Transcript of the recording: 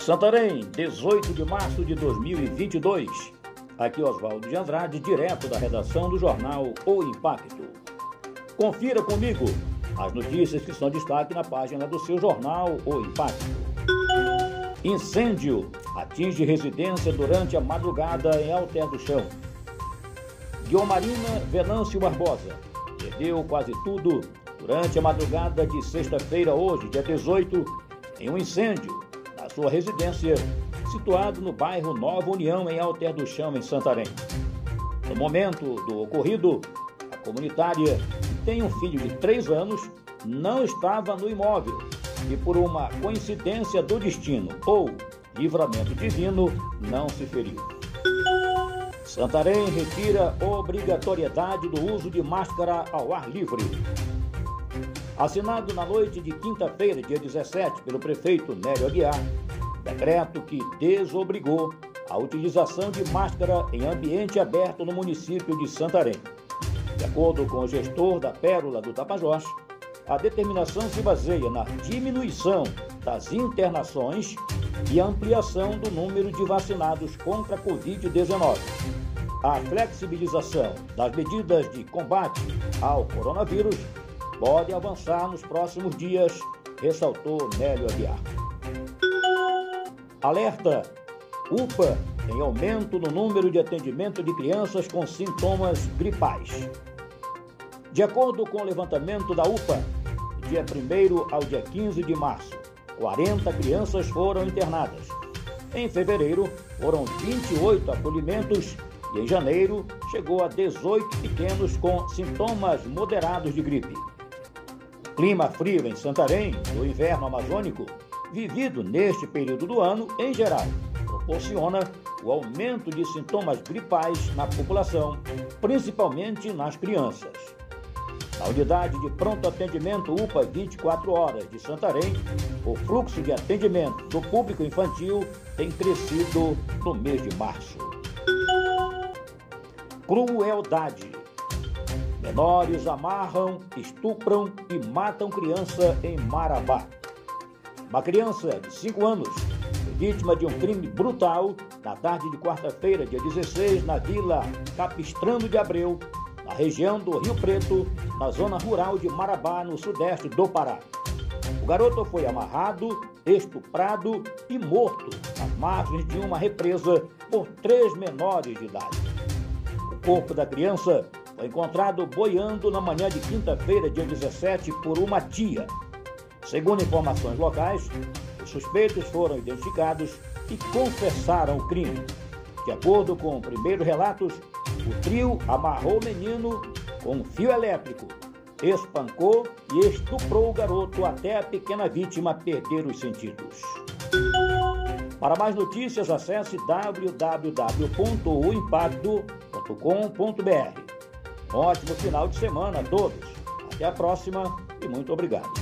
Santarém, 18 de março de 2022. Aqui Oswaldo de Andrade, direto da redação do jornal O Impacto. Confira comigo as notícias que são destaque na página do seu jornal O Impacto. Incêndio atinge residência durante a madrugada em Alter do Chão. Guilmarina Venâncio Barbosa perdeu quase tudo durante a madrugada de sexta-feira, hoje, dia 18, em um incêndio sua residência, situado no bairro Nova União, em Alter do Chão, em Santarém. No momento do ocorrido, a comunitária, que tem um filho de três anos, não estava no imóvel e, por uma coincidência do destino ou livramento divino, não se feriu. Santarém retira obrigatoriedade do uso de máscara ao ar livre. Assinado na noite de quinta-feira, dia 17, pelo prefeito Nélio Aguiar, decreto que desobrigou a utilização de máscara em ambiente aberto no município de Santarém. De acordo com o gestor da Pérola do Tapajós, a determinação se baseia na diminuição das internações e ampliação do número de vacinados contra a Covid-19. A flexibilização das medidas de combate ao coronavírus pode avançar nos próximos dias, ressaltou Nélio Aguiar. Alerta! UPA tem aumento no número de atendimento de crianças com sintomas gripais. De acordo com o levantamento da UPA, dia 1 ao dia 15 de março, 40 crianças foram internadas. Em fevereiro, foram 28 acolhimentos e em janeiro chegou a 18 pequenos com sintomas moderados de gripe. Clima frio em Santarém, no inverno amazônico, vivido neste período do ano em geral, proporciona o aumento de sintomas gripais na população, principalmente nas crianças. Na unidade de pronto atendimento UPA 24 horas de Santarém, o fluxo de atendimento do público infantil tem crescido no mês de março. Crueldade Menores amarram, estupram e matam criança em Marabá. Uma criança de 5 anos foi vítima de um crime brutal na tarde de quarta-feira, dia 16, na vila Capistrano de Abreu, na região do Rio Preto, na zona rural de Marabá, no sudeste do Pará. O garoto foi amarrado, estuprado e morto às margens de uma represa por três menores de idade. O corpo da criança foi encontrado boiando na manhã de quinta-feira, dia 17, por uma tia. Segundo informações locais, os suspeitos foram identificados e confessaram o crime. De acordo com primeiros relatos, o trio amarrou o menino com um fio elétrico, espancou e estuprou o garoto até a pequena vítima perder os sentidos. Para mais notícias, acesse www.oimpacto.com.br. Ótimo final de semana a todos. Até a próxima e muito obrigado.